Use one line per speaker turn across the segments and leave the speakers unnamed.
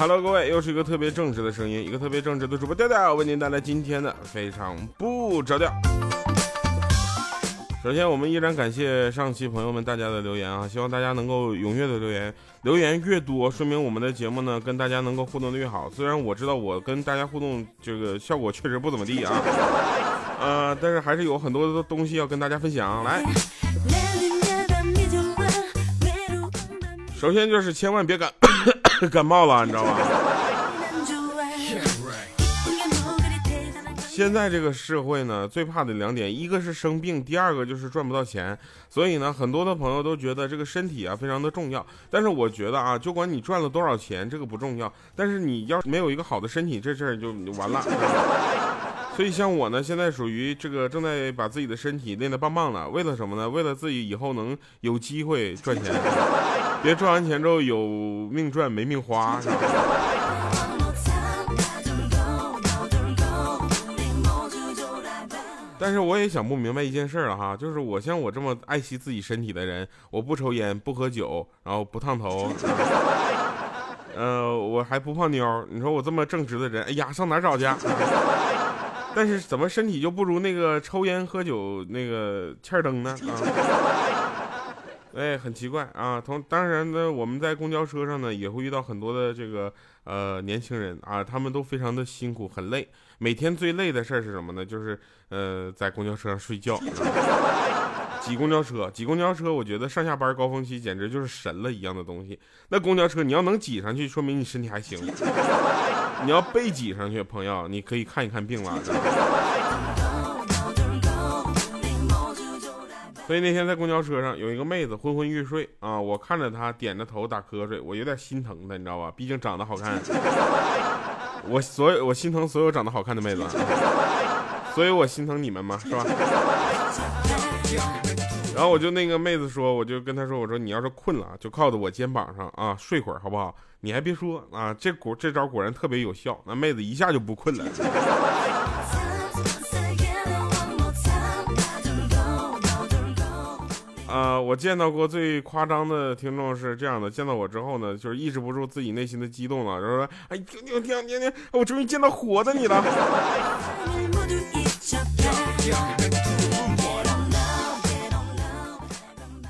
Hello，各位，又是一个特别正直的声音，一个特别正直的主播调调，为您带来今天的非常不着调。首先，我们依然感谢上期朋友们大家的留言啊，希望大家能够踊跃的留言，留言越多，说明我们的节目呢跟大家能够互动的越好。虽然我知道我跟大家互动这个效果确实不怎么地啊，呃，但是还是有很多的东西要跟大家分享。来，首先就是千万别感 感冒了，你知道吧？现在这个社会呢，最怕的两点，一个是生病，第二个就是赚不到钱。所以呢，很多的朋友都觉得这个身体啊非常的重要。但是我觉得啊，就管你赚了多少钱，这个不重要。但是你要没有一个好的身体，这事儿就完了。所以像我呢，现在属于这个正在把自己的身体练得棒棒的。为了什么呢？为了自己以后能有机会赚钱，别赚完钱之后有命赚没命花，但是我也想不明白一件事了哈，就是我像我这么爱惜自己身体的人，我不抽烟不喝酒，然后不烫头，呃，我还不泡妞。你说我这么正直的人，哎呀，上哪找去？但是怎么身体就不如那个抽烟喝酒那个欠儿灯呢？啊，哎，很奇怪啊。同当然呢，我们在公交车上呢也会遇到很多的这个呃年轻人啊，他们都非常的辛苦，很累。每天最累的事儿是什么呢？就是呃，在公交车上睡觉，挤公交车，挤公交车。我觉得上下班高峰期简直就是神了一样的东西。那公交车你要能挤上去，说明你身体还行。你要被挤上去，朋友，你可以看一看病了。所以那天在公交车上有一个妹子昏昏欲睡啊，我看着她点着头打瞌睡，我有点心疼她，你知道吧？毕竟长得好看。我所有我心疼所有长得好看的妹子，所以我心疼你们嘛，是吧？然后我就那个妹子说，我就跟她说，我说你要是困了，就靠在我肩膀上啊，睡会儿好不好？你还别说啊，这果这招果然特别有效，那妹子一下就不困了。呃，我见到过最夸张的听众是这样的，见到我之后呢，就是抑制不住自己内心的激动了，然后说：“哎，听听听听听，我终于见到活的你了。”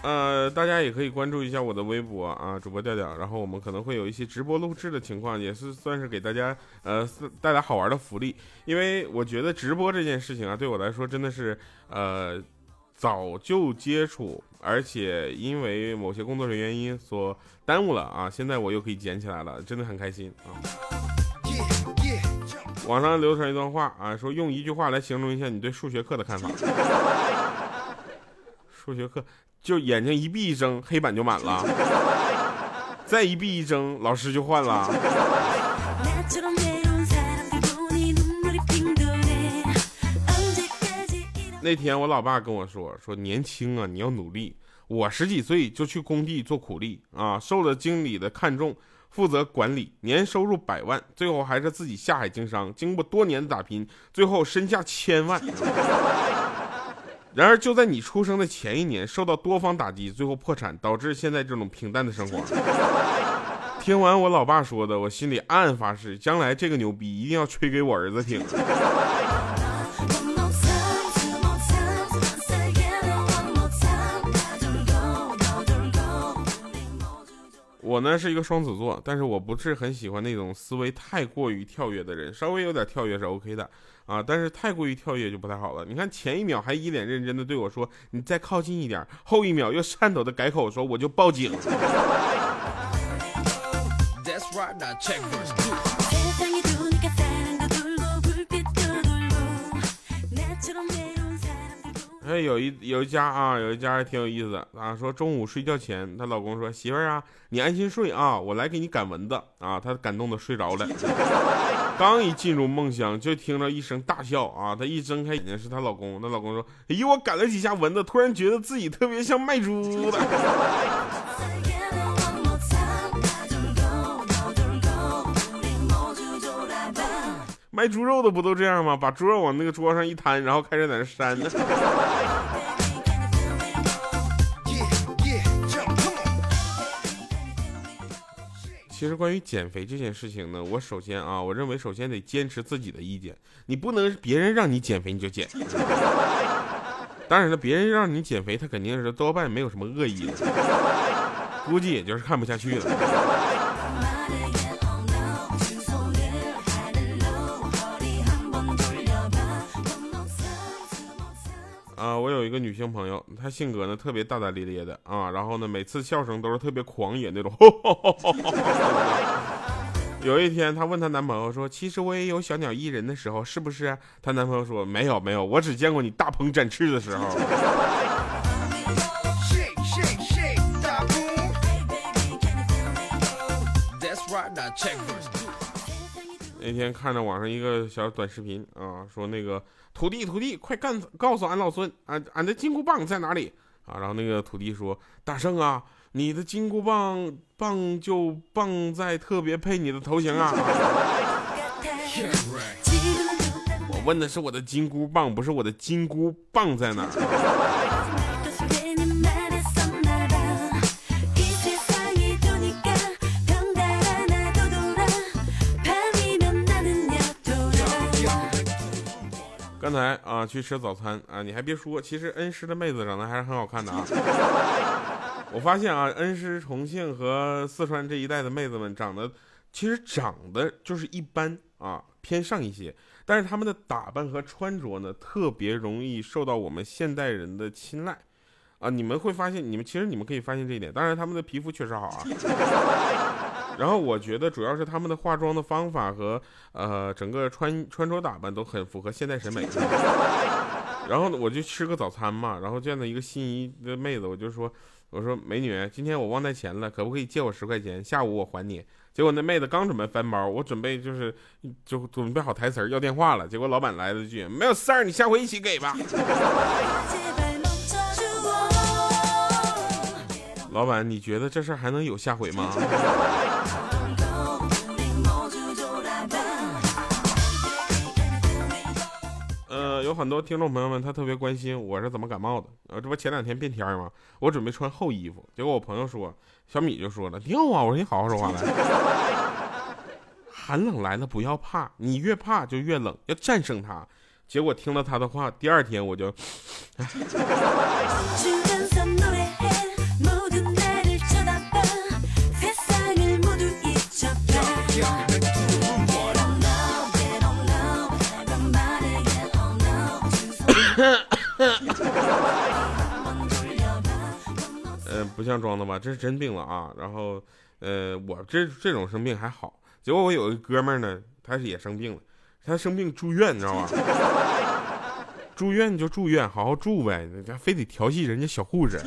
呃，大家也可以关注一下我的微博啊，主播调调，然后我们可能会有一些直播录制的情况，也是算是给大家呃带来好玩的福利，因为我觉得直播这件事情啊，对我来说真的是呃。早就接触，而且因为某些工作的原因所耽误了啊！现在我又可以捡起来了，真的很开心啊！网上流传一段话啊，说用一句话来形容一下你对数学课的看法。数学课就眼睛一闭一睁，黑板就满了；再一闭一睁，老师就换了。那天我老爸跟我说：“说年轻啊，你要努力。我十几岁就去工地做苦力啊，受了经理的看重，负责管理，年收入百万，最后还是自己下海经商。经过多年的打拼，最后身价千万。然而就在你出生的前一年，受到多方打击，最后破产，导致现在这种平淡的生活。”听完我老爸说的，我心里暗暗发誓，将来这个牛逼一定要吹给我儿子听。我呢是一个双子座，但是我不是很喜欢那种思维太过于跳跃的人，稍微有点跳跃是 OK 的啊，但是太过于跳跃就不太好了。你看前一秒还一脸认真的对我说你再靠近一点，后一秒又颤抖的改口说我就报警。哎，有一有一家啊，有一家还挺有意思的啊。说中午睡觉前，她老公说：“媳妇儿啊，你安心睡啊，我来给你赶蚊子啊。”她感动的睡着了。刚一进入梦乡，就听到一声大笑啊。她一睁开眼睛，是她老公。她老公说：“哎呦，我赶了几下蚊子，突然觉得自己特别像卖猪的。”卖猪肉的不都这样吗？把猪肉往那个桌上一摊，然后开始在那扇呢。其实关于减肥这件事情呢，我首先啊，我认为首先得坚持自己的意见，你不能别人让你减肥你就减。当然了，别人让你减肥，他肯定是多半没有什么恶意的，估计也就是看不下去了。我有一个女性朋友，她性格呢特别大大咧咧的啊，然后呢每次笑声都是特别狂野那种。有一天，她问她男朋友说：“其实我也有小鸟依人的时候，是不是？”她男朋友说：“没有没有，我只见过你大鹏展翅的时候。”那天看着网上一个小短视频啊，说那个徒弟徒弟，快干告诉俺老孙，俺俺的金箍棒在哪里啊？然后那个徒弟说：“大圣啊，你的金箍棒棒就棒在特别配你的头型啊。”我问的是我的金箍棒，不是我的金箍棒在哪。刚才啊，去吃早餐啊，你还别说，其实恩施的妹子长得还是很好看的啊。我发现啊，恩施、重庆和四川这一带的妹子们长得，其实长得就是一般啊，偏上一些。但是她们的打扮和穿着呢，特别容易受到我们现代人的青睐啊。你们会发现，你们其实你们可以发现这一点。当然，她们的皮肤确实好啊。然后我觉得主要是他们的化妆的方法和呃整个穿穿着打扮都很符合现代审美。然后，我就吃个早餐嘛，然后见到一个心仪的妹子，我就说我说美女，今天我忘带钱了，可不可以借我十块钱？下午我还你。结果那妹子刚准备翻包，我准备就是就准备好台词要电话了，结果老板来了句没有事儿，你下回一起给吧。老板，你觉得这事儿还能有下回吗？有很多听众朋友们，他特别关心我是怎么感冒的。呃，这不前两天变天吗？我准备穿厚衣服，结果我朋友说，小米就说了，尿啊！我说你好好说话来。寒冷来了不要怕，你越怕就越冷，要战胜它。结果听了他的话，第二天我就。不像装的吧？这是真病了啊！然后，呃，我这这种生病还好，结果我有一个哥们儿呢，他是也生病了，他生病住院，你知道吗？住院就住院，好好住呗，家非得调戏人家小护士，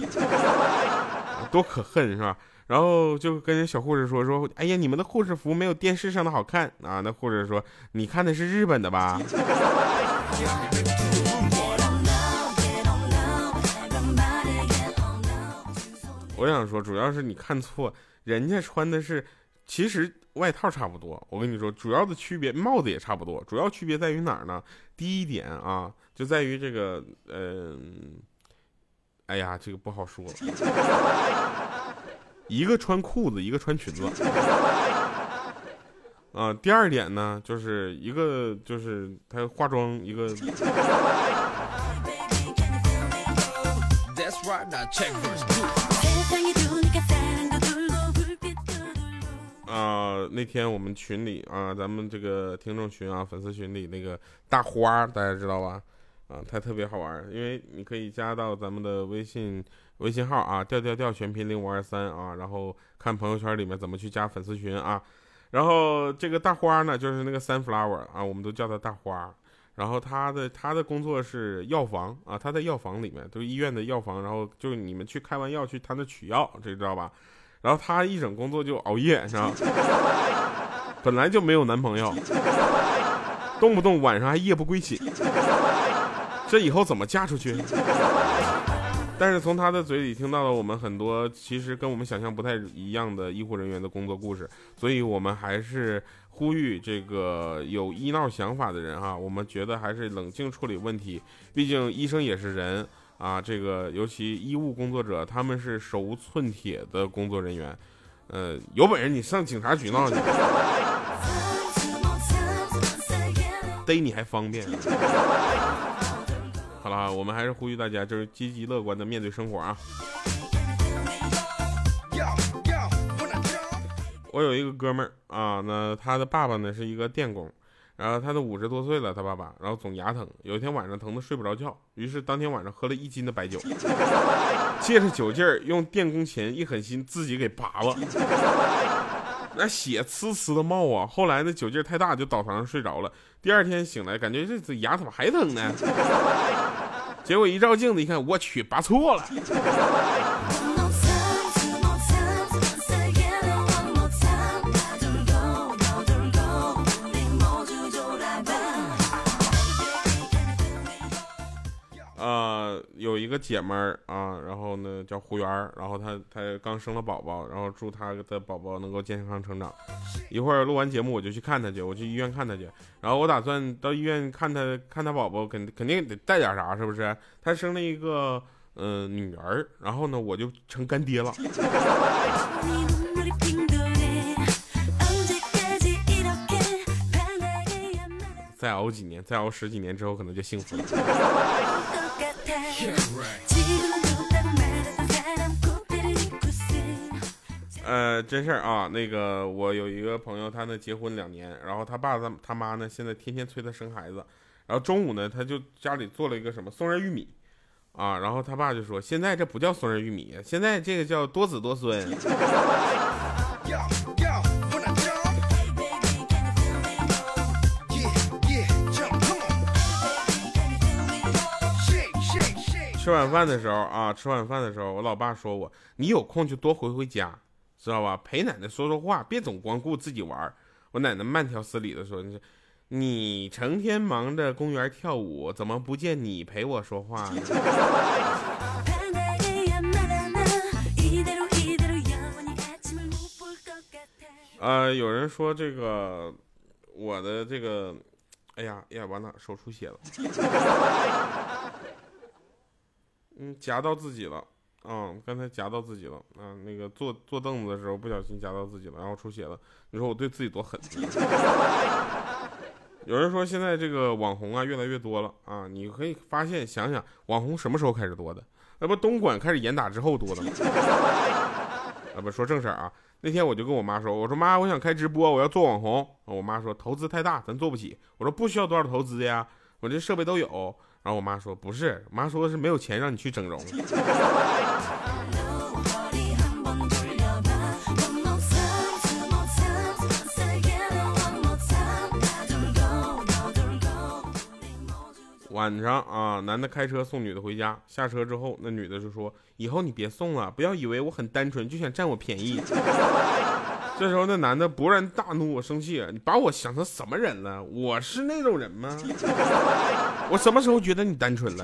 多可恨是吧？然后就跟人小护士说说，哎呀，你们的护士服没有电视上的好看啊！那护士说，你看的是日本的吧？我想说，主要是你看错，人家穿的是，其实外套差不多。我跟你说，主要的区别，帽子也差不多，主要区别在于哪儿呢？第一点啊，就在于这个，嗯，哎呀，这个不好说。一个穿裤子，一个穿裙子。啊，第二点呢，就是一个就是他化妆一个。啊，那天我们群里啊，咱们这个听众群啊，粉丝群里那个大花，大家知道吧？啊，他特别好玩，因为你可以加到咱们的微信微信号啊，调调调全拼零五二三啊，然后看朋友圈里面怎么去加粉丝群啊。然后这个大花呢，就是那个 sunflower 啊，我们都叫他大花。然后他的他的工作是药房啊，他在药房里面，就是医院的药房。然后就你们去开完药去他那取药，这知道吧？然后他一整工作就熬夜，是吧？本来就没有男朋友，动不动晚上还夜不归寝，这以后怎么嫁出去？但是从他的嘴里听到了我们很多其实跟我们想象不太一样的医护人员的工作故事，所以我们还是。呼吁这个有医闹想法的人哈，我们觉得还是冷静处理问题。毕竟医生也是人啊，这个尤其医务工作者，他们是手无寸铁的工作人员呃，有本事你上警察局闹去，逮你还方便。啊，我们还是呼吁大家，就是积极乐观的面对生活啊。我有一个哥们儿啊，那他的爸爸呢是一个电工，然后他都五十多岁了，他爸爸，然后总牙疼，有一天晚上疼得睡不着觉，于是当天晚上喝了一斤的白酒，借着酒劲儿用电工钳一狠心自己给拔了，那血呲呲的冒啊！后来呢酒劲儿太大就倒床上睡着了，第二天醒来感觉这牙怎么还疼呢？结果一照镜子一看，我去，拔错了。有一个姐们儿啊，然后呢叫胡媛儿，然后她她刚生了宝宝，然后祝她的宝宝能够健康成长。一会儿录完节目我就去看她去，我去医院看她去。然后我打算到医院看她看她宝宝，肯肯定得带点啥，是不是？她生了一个呃女儿，然后呢我就成干爹了。再熬几年，再熬十几年之后，可能就幸福了。呃，真事儿啊，那个我有一个朋友，他呢结婚两年，然后他爸他他妈呢现在天天催他生孩子，然后中午呢他就家里做了一个什么松仁玉米，啊，然后他爸就说现在这不叫松仁玉米，现在这个叫多子多孙。吃晚饭的时候啊，吃晚饭的时候，我老爸说我，你有空就多回回家，知道吧？陪奶奶说说话，别总光顾自己玩。我奶奶慢条斯理的说，你你成天忙着公园跳舞，怎么不见你陪我说话呢？呃，有人说这个我的这个，哎呀呀，完了，手出血了。嗯，夹到自己了，嗯，刚才夹到自己了，嗯，那个坐坐凳子的时候不小心夹到自己了，然后出血了。你说我对自己多狠？有人说现在这个网红啊越来越多了啊，你可以发现，想想网红什么时候开始多的？那不东莞开始严打之后多的吗？啊，不说正事儿啊，那天我就跟我妈说，我说妈，我想开直播，我要做网红。我妈说投资太大，咱做不起。我说不需要多少投资呀，我这设备都有。然后我妈说不是，妈说的是没有钱让你去整容。晚上啊，男的开车送女的回家，下车之后，那女的就说：“以后你别送了，不要以为我很单纯就想占我便宜。”这时候，那男的勃然大怒，我生气，你把我想成什么人了？我是那种人吗？我什么时候觉得你单纯了？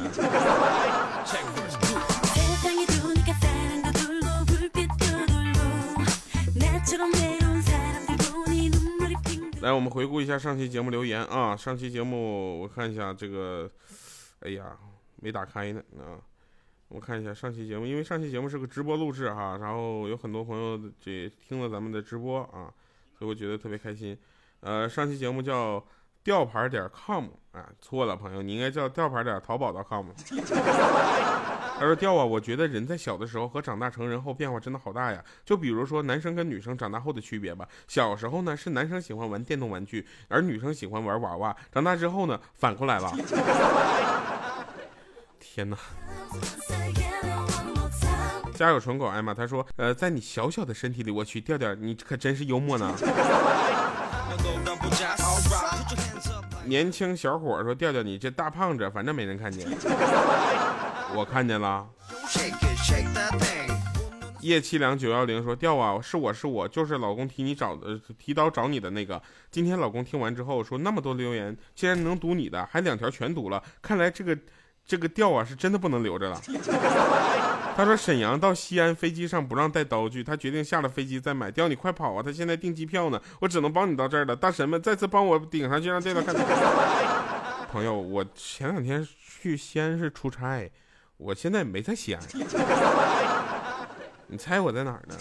来，我们回顾一下上期节目留言啊。上期节目我看一下这个，哎呀，没打开呢啊。我看一下上期节目，因为上期节目是个直播录制哈，然后有很多朋友这听了咱们的直播啊，所以我觉得特别开心。呃，上期节目叫吊牌点 com 啊，错了，朋友，你应该叫吊牌点淘宝的 .com。他说吊啊，我觉得人在小的时候和长大成人后变化真的好大呀。就比如说男生跟女生长大后的区别吧，小时候呢是男生喜欢玩电动玩具，而女生喜欢玩娃娃，长大之后呢反过来了。天哪！家有纯狗艾玛，他说：“呃，在你小小的身体里，我去调调，你可真是幽默呢。”年轻小伙说：“调调，你这大胖子，反正没人看见。”我看见了。叶七良九幺零说：“调啊，是我是我，就是老公提你找的，提刀找你的那个。今天老公听完之后说，那么多留言，竟然能读你的，还两条全读了。看来这个。”这个调啊，是真的不能留着了。他说沈阳到西安飞机上不让带刀具，他决定下了飞机再买。调你快跑啊！他现在订机票呢，我只能帮你到这儿了。大神们再次帮我顶上去，让调调看。朋友，我前两天去西安是出差，我现在没在西安。你猜我在哪儿呢？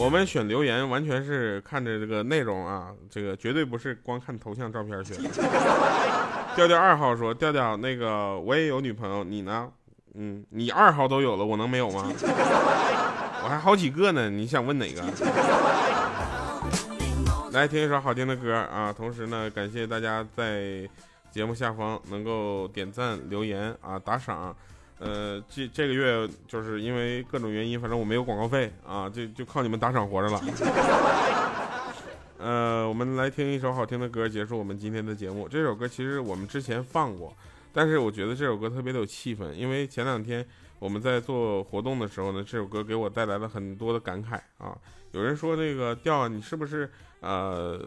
我们选留言完全是看着这个内容啊，这个绝对不是光看头像照片选。调调二号说：调调，那个我也有女朋友，你呢？嗯，你二号都有了，我能没有吗？我还好几个呢，你想问哪个？来听一首好听的歌啊！同时呢，感谢大家在节目下方能够点赞、留言啊、打赏。呃，这这个月就是因为各种原因，反正我没有广告费啊，就就靠你们打赏活着了。呃，我们来听一首好听的歌，结束我们今天的节目。这首歌其实我们之前放过，但是我觉得这首歌特别的有气氛，因为前两天我们在做活动的时候呢，这首歌给我带来了很多的感慨啊。有人说那个调，你是不是呃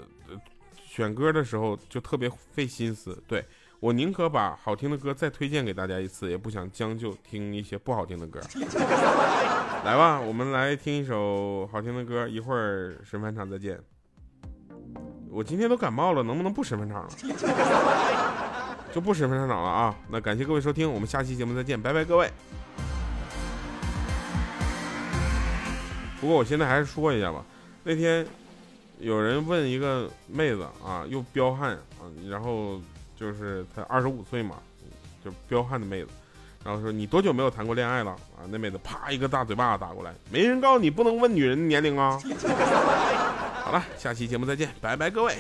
选歌的时候就特别费心思？对。我宁可把好听的歌再推荐给大家一次，也不想将就听一些不好听的歌。来吧，我们来听一首好听的歌，一会儿神返场再见。我今天都感冒了，能不能不神返场了？就不神返场了啊！那感谢各位收听，我们下期节目再见，拜拜各位。不过我现在还是说一下吧，那天有人问一个妹子啊，又彪悍啊，然后。就是他二十五岁嘛，就彪悍的妹子，然后说你多久没有谈过恋爱了啊？那妹子啪一个大嘴巴打过来，没人告诉你不能问女人年龄啊！好了，下期节目再见，拜拜各位。